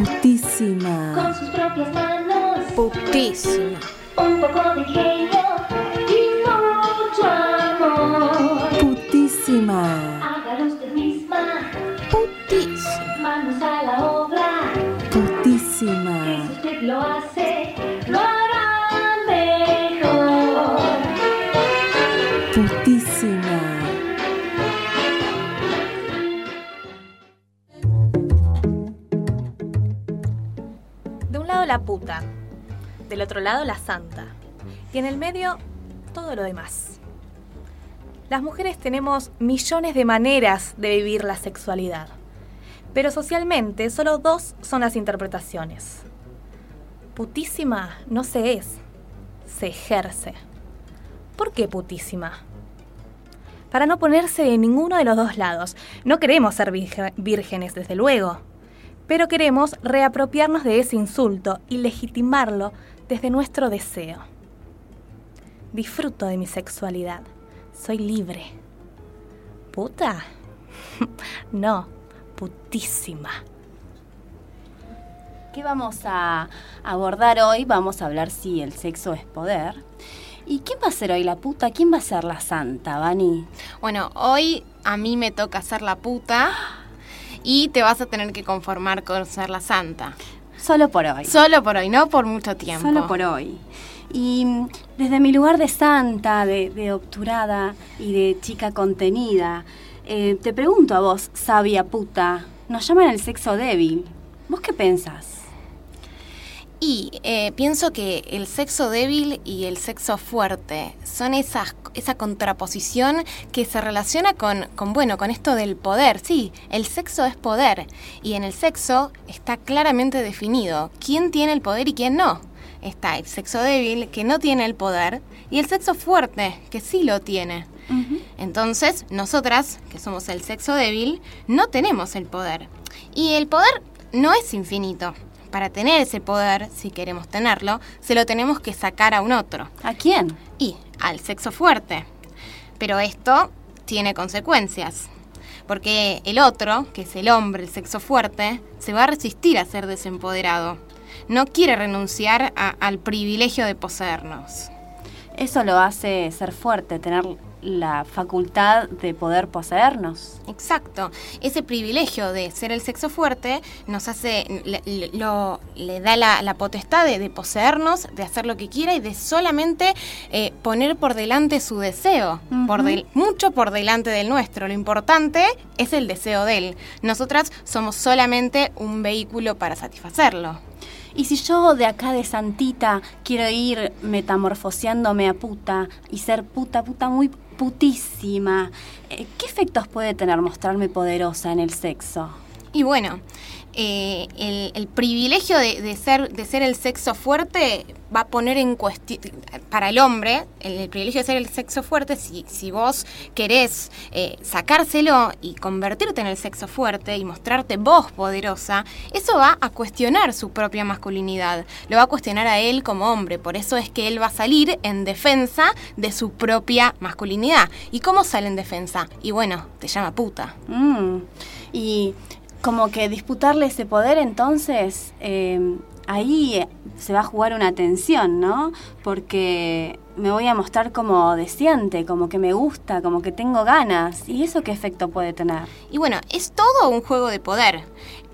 Putísima. con sus propias manos, Putísima. un poco de ingenio y mucho amor. Putísima. Hágalo usted misma, Putísima. manos a la obra. Que Putísima. si usted lo hace, lo hará mejor. Putísima. Del otro lado la santa, y en el medio todo lo demás. Las mujeres tenemos millones de maneras de vivir la sexualidad, pero socialmente solo dos son las interpretaciones. Putísima no se es, se ejerce. ¿Por qué putísima? Para no ponerse de ninguno de los dos lados. No queremos ser vírgenes, desde luego pero queremos reapropiarnos de ese insulto y legitimarlo desde nuestro deseo. Disfruto de mi sexualidad. Soy libre. ¿Puta? no, putísima. ¿Qué vamos a abordar hoy? Vamos a hablar si el sexo es poder. ¿Y quién va a ser hoy la puta? ¿Quién va a ser la santa, Vani? Bueno, hoy a mí me toca ser la puta y te vas a tener que conformar con ser la santa. Solo por hoy. Solo por hoy, no por mucho tiempo. Solo por hoy. Y mm, desde mi lugar de santa, de, de obturada y de chica contenida, eh, te pregunto a vos, sabia puta, nos llaman el sexo débil. ¿Vos qué pensás? Y eh, pienso que el sexo débil y el sexo fuerte son esas, esa contraposición que se relaciona con, con, bueno, con esto del poder. Sí, el sexo es poder y en el sexo está claramente definido quién tiene el poder y quién no. Está el sexo débil que no tiene el poder y el sexo fuerte que sí lo tiene. Entonces, nosotras, que somos el sexo débil, no tenemos el poder. Y el poder no es infinito. Para tener ese poder, si queremos tenerlo, se lo tenemos que sacar a un otro. ¿A quién? Y al sexo fuerte. Pero esto tiene consecuencias. Porque el otro, que es el hombre, el sexo fuerte, se va a resistir a ser desempoderado. No quiere renunciar a- al privilegio de poseernos. Eso lo hace ser fuerte, tener la facultad de poder poseernos. Exacto. Ese privilegio de ser el sexo fuerte nos hace, le, lo- le da la, la potestad de, de poseernos, de hacer lo que quiera y de solamente eh, poner por delante su deseo, por del- mucho por delante del nuestro. Lo importante es el deseo de él. Nosotras somos solamente un vehículo para satisfacerlo. Y si yo de acá de Santita quiero ir metamorfoseándome a puta y ser puta, puta muy putísima, eh, ¿qué efectos puede tener mostrarme poderosa en el sexo? Y bueno, eh, el, privilegio de ser, de ser el sexo fuerte va a poner en cuestión, para el hombre, el, privilegio de ser el sexo fuerte, si, si vos querés eh, sacárselo y convertirte en el sexo fuerte y mostrarte vos poderosa, eso va a cuestionar su propia masculinidad, lo va a cuestionar a él como hombre, por eso es que él va a salir en defensa de su propia masculinidad. ¿Y cómo sale en defensa? Y bueno, te llama puta. Mm, Y como que disputarle ese poder, entonces eh, ahí eh, se va a jugar una tensión, ¿no? Porque me voy a mostrar como deseante, como que me gusta, como que tengo ganas. ¿Y eso qué efecto puede tener? Y bueno, es todo un juego de poder.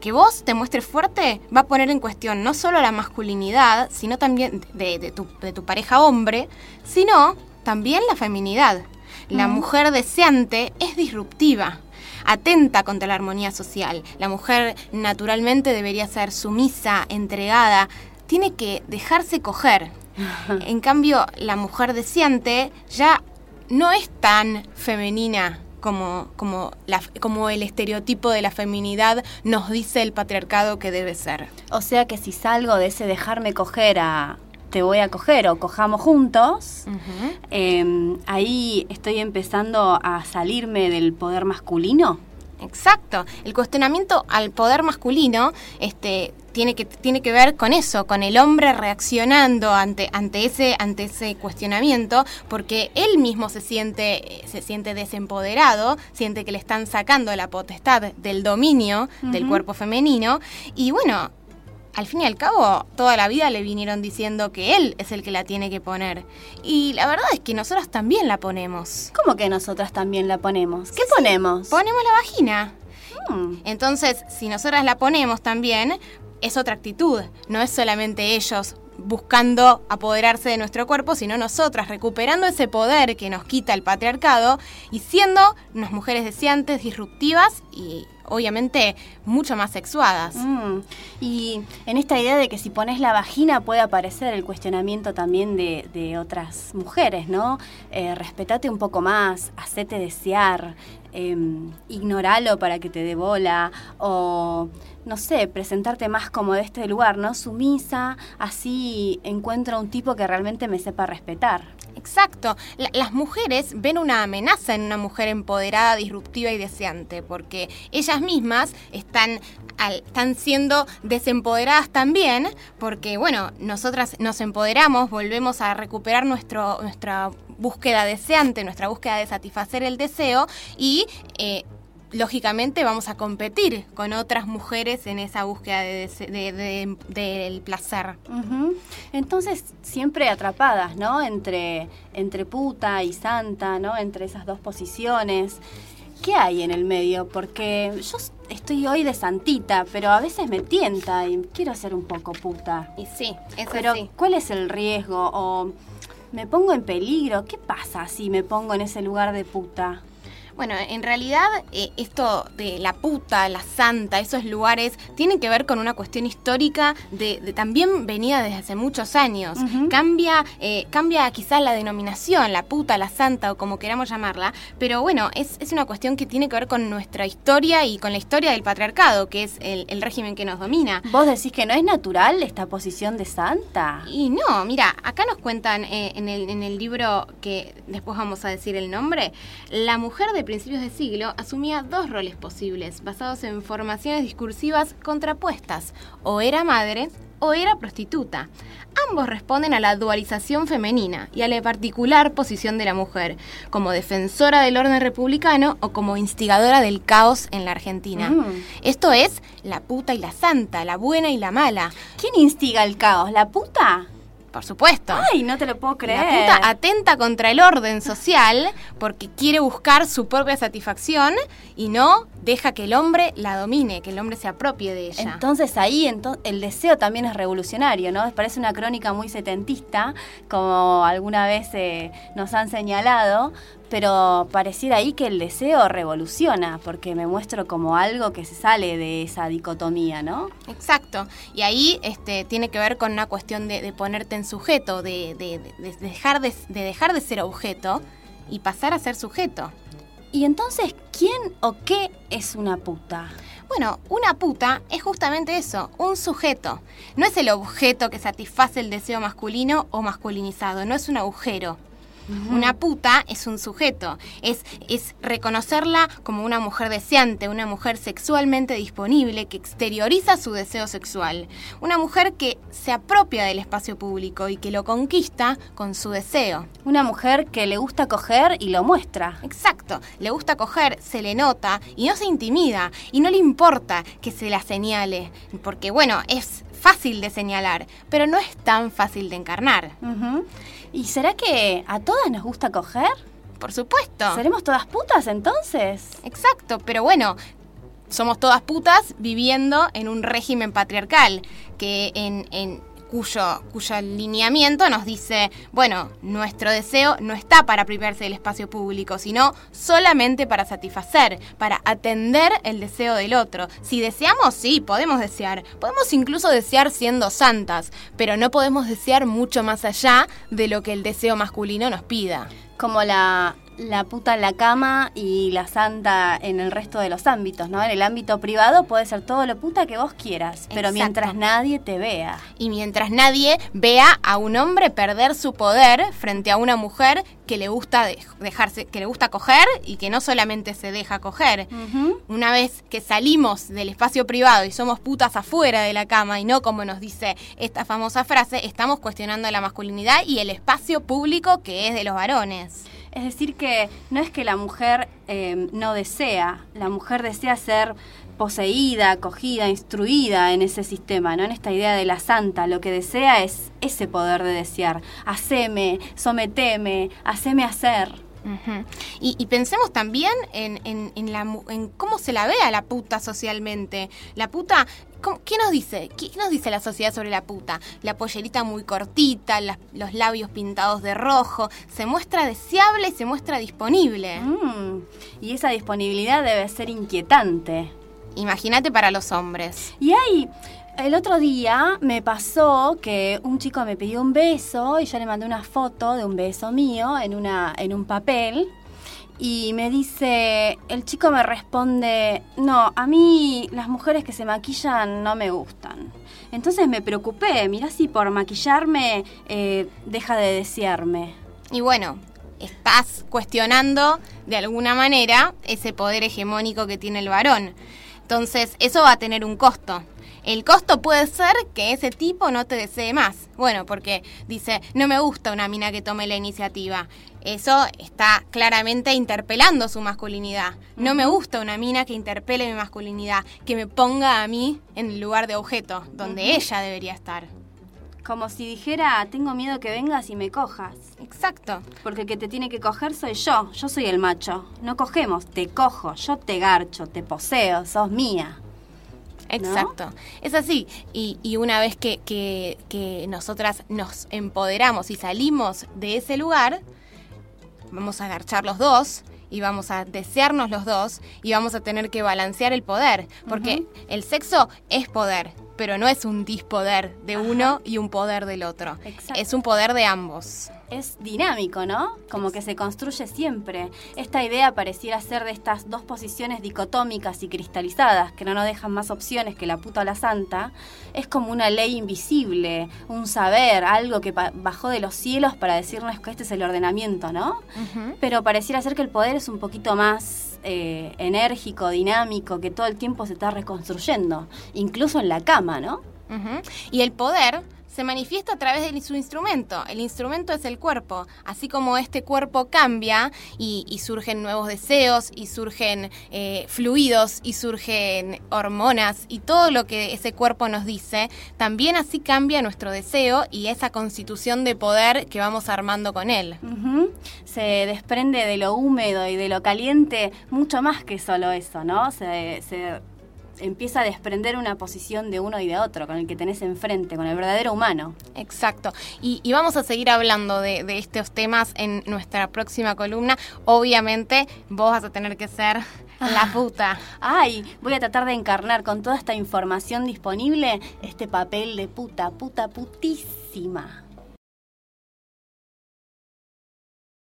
Que vos te muestres fuerte va a poner en cuestión no solo la masculinidad, sino también de, de tu, de tu pareja hombre, sino también la feminidad. La mujer deseante es disruptiva, atenta contra la armonía social. La mujer naturalmente debería ser sumisa, entregada, tiene que dejarse coger. En cambio, la mujer deseante ya no es tan femenina como, como, la- como el estereotipo de la feminidad nos dice el patriarcado que debe ser. O sea que si salgo de ese dejarme coger a te voy a coger o cojamos juntos, eh, ahí estoy empezando a salirme del poder masculino. Exacto. El cuestionamiento al poder masculino este, tiene, que, tiene que ver con eso, con el hombre reaccionando ante, ante, ese, ante ese cuestionamiento, porque él mismo se siente, se siente desempoderado, siente que le están sacando la potestad del dominio del cuerpo femenino, y bueno, al fin y al cabo, toda la vida le vinieron diciendo que él es el que la tiene que poner. Y la verdad es que nosotras también la ponemos. ¿Cómo que nosotras también la ponemos? ¿Qué ponemos? Ponemos la vagina. Mm, Entonces, si nosotras la ponemos también, es otra actitud. No es solamente ellos buscando apoderarse de nuestro cuerpo, sino nosotras recuperando ese poder que nos quita el patriarcado y siendo unas mujeres deseantes, disruptivas y obviamente mucho más sexuadas. mm. Y en esta idea de que si pones la vagina puede aparecer el cuestionamiento también de, otras mujeres, ¿no? Eh, respetate un poco más, hacete desear, eh, ignoralo para que te dé bola, o no sé, presentarte más como de este lugar, ¿no? Sumisa, así encuentro un tipo que realmente me sepa respetar. Exacto. La- las mujeres ven una amenaza en una mujer empoderada, disruptiva y deseante, porque ellas mismas están, al- están siendo desempoderadas también, porque bueno, nosotras nos empoderamos, volvemos a recuperar nuestro, nuestra búsqueda deseante, nuestra búsqueda de satisfacer el deseo y... eh, Lógicamente vamos a competir con otras mujeres en esa búsqueda de dese- de- de- del placer. Entonces, siempre atrapadas, ¿no? Entre, entre puta y santa, ¿no? Entre esas dos posiciones. ¿Qué hay en el medio? Porque yo estoy hoy de santita, pero a veces me tienta y quiero ser un poco puta. Y sí, es Pero. ¿cuál es el riesgo? ¿O me pongo en peligro? ¿Qué pasa si me pongo en ese lugar de puta? Bueno, en realidad eh, esto de la puta, la santa, esos lugares, tienen que ver con una cuestión histórica de, de también venida desde hace muchos años. Cambia, eh, cambia quizás la denominación, la puta, la santa o como queramos llamarla, pero bueno, es, es una cuestión que tiene que ver con nuestra historia y con la historia del patriarcado, que es el, el régimen que nos domina. ¿Vos decís que no es natural esta posición de santa? Y no, mira, acá nos cuentan eh, en, el, en el libro que después vamos a decir el nombre, la mujer de principios de siglo asumía dos roles posibles, basados en formaciones discursivas contrapuestas, o era madre o era prostituta. Ambos responden a la dualización femenina y a la particular posición de la mujer, como defensora del orden republicano o como instigadora del caos en la Argentina. Mm. Esto es la puta y la santa, la buena y la mala, ¿Quién instiga el caos? ¿La puta? Por supuesto. Ay, no te lo puedo creer. La puta atenta contra el orden social porque quiere buscar su propia satisfacción y no deja que el hombre la domine, que el hombre se apropie de ella. Entonces ahí ento- el deseo también es revolucionario, ¿no? Parece una crónica muy setentista, como alguna vez eh, nos han señalado, pero pareciera ahí que el deseo revoluciona, porque me muestro como algo que se sale de esa dicotomía, ¿no? Exacto. Y ahí este, tiene que ver con una cuestión de, de ponerte en sujeto, de, de- de- de dejar de, de dejar de ser objeto y pasar a ser sujeto. Y entonces, ¿quién o qué es una puta? Bueno, una puta es justamente eso, un sujeto. No es el objeto que satisface el deseo masculino o masculinizado, no es un agujero. Una puta es un sujeto, es, es reconocerla como una mujer deseante, una mujer sexualmente disponible que exterioriza su deseo sexual, una mujer que se apropia del espacio público y que lo conquista con su deseo. Una mujer que le gusta coger y lo muestra. Exacto, le gusta coger, se le nota y no se intimida. Y no le importa que se la señale, porque bueno, es fácil de señalar, pero no es tan fácil de encarnar. ¿Y será que a todas nos gusta coger? Por supuesto. ¿Seremos todas putas entonces? Exacto, pero bueno, somos todas putas viviendo en un régimen patriarcal que en, en cuyo, cuyo lineamiento nos dice, bueno, nuestro deseo no está para apropiarse del espacio público, sino solamente para satisfacer, para atender el deseo del otro. Si deseamos, sí, podemos desear. Podemos incluso desear siendo santas, pero no podemos desear mucho más allá de lo que el deseo masculino nos pida. Como la, la puta en la cama y la santa en el resto de los ámbitos, ¿no? En el ámbito privado puede ser todo lo puta que vos quieras, pero Exacto. mientras nadie te vea. Y mientras nadie vea a un hombre perder su poder frente a una mujer que le gusta de- dejarse, que le gusta coger y que no solamente se deja coger. Una vez que salimos del espacio privado y somos putas afuera de la cama y no como nos dice esta famosa frase, estamos cuestionando la masculinidad y el espacio público que es de los varones. Es decir, que no es que la mujer eh, no desea, la mujer desea ser poseída, acogida, instruida en ese sistema, ¿no? En esta idea de la santa, lo que desea es ese poder de desear. Haceme, someteme, haceme hacer. Y, y pensemos también en, en- en la en cómo se la ve a la puta socialmente. La puta, ¿cómo- ¿qué nos dice? ¿Qué nos dice la sociedad sobre la puta? La pollerita muy cortita, los labios pintados de rojo. Se muestra deseable y se muestra disponible. Mm, y esa disponibilidad debe ser inquietante. Imagínate para los hombres. Y hay, el otro día me pasó que un chico me pidió un beso y yo le mandé una foto de un beso mío en, una, en un papel. Y me dice, el chico me responde, no, a mí las mujeres que se maquillan no me gustan. Entonces me preocupé, mirá si por maquillarme eh, deja de desearme. Y bueno, estás cuestionando de alguna manera ese poder hegemónico que tiene el varón. Entonces, eso va a tener un costo. El costo puede ser que ese tipo no te desee más. Bueno, porque dice, no me gusta una mina que tome la iniciativa. Eso está claramente interpelando su masculinidad. No me gusta una mina que interpele mi masculinidad, que me ponga a mí en el lugar de objeto, donde ella debería estar. Como si dijera, tengo miedo que vengas y me cojas. Exacto. Porque el que te tiene que coger soy yo, yo soy el macho. No cogemos, te cojo, yo te garcho, te poseo, sos mía. Exacto. Es así. Y, y una vez que, que- que nosotras nos empoderamos y salimos de ese lugar, vamos a agarchar los dos y vamos a desearnos los dos y vamos a tener que balancear el poder. Porque el sexo es poder, pero no es un dispoder de uno y un poder del otro. Exacto. Es un poder de ambos. Es dinámico, ¿no? Como que se construye siempre. Esta idea pareciera ser de estas dos posiciones dicotómicas y cristalizadas, que no nos dejan más opciones que la puta o la santa, es como una ley invisible, un saber, algo que bajó de los cielos para decirnos que este es el ordenamiento, ¿no? Pero pareciera ser que el poder es un poquito más eh, enérgico, dinámico, que todo el tiempo se está reconstruyendo, incluso en la cama, ¿no? Y el poder se manifiesta a través de su instrumento. El instrumento es el cuerpo. Así como este cuerpo cambia y, surgen nuevos deseos y surgen eh, fluidos y surgen hormonas y todo lo que ese cuerpo nos dice, también así cambia nuestro deseo y esa constitución de poder que vamos armando con él. Se desprende de lo húmedo y de lo caliente mucho más que solo eso, ¿no? Se, se empieza a desprender una posición de uno y de otro, con el que tenés enfrente, con el verdadero humano. Exacto. Y, y vamos a seguir hablando de, de estos temas en nuestra próxima columna. Obviamente, vos vas a tener que ser la puta. Ay, voy a tratar de encarnar con toda esta información disponible este papel de puta, puta, putísima.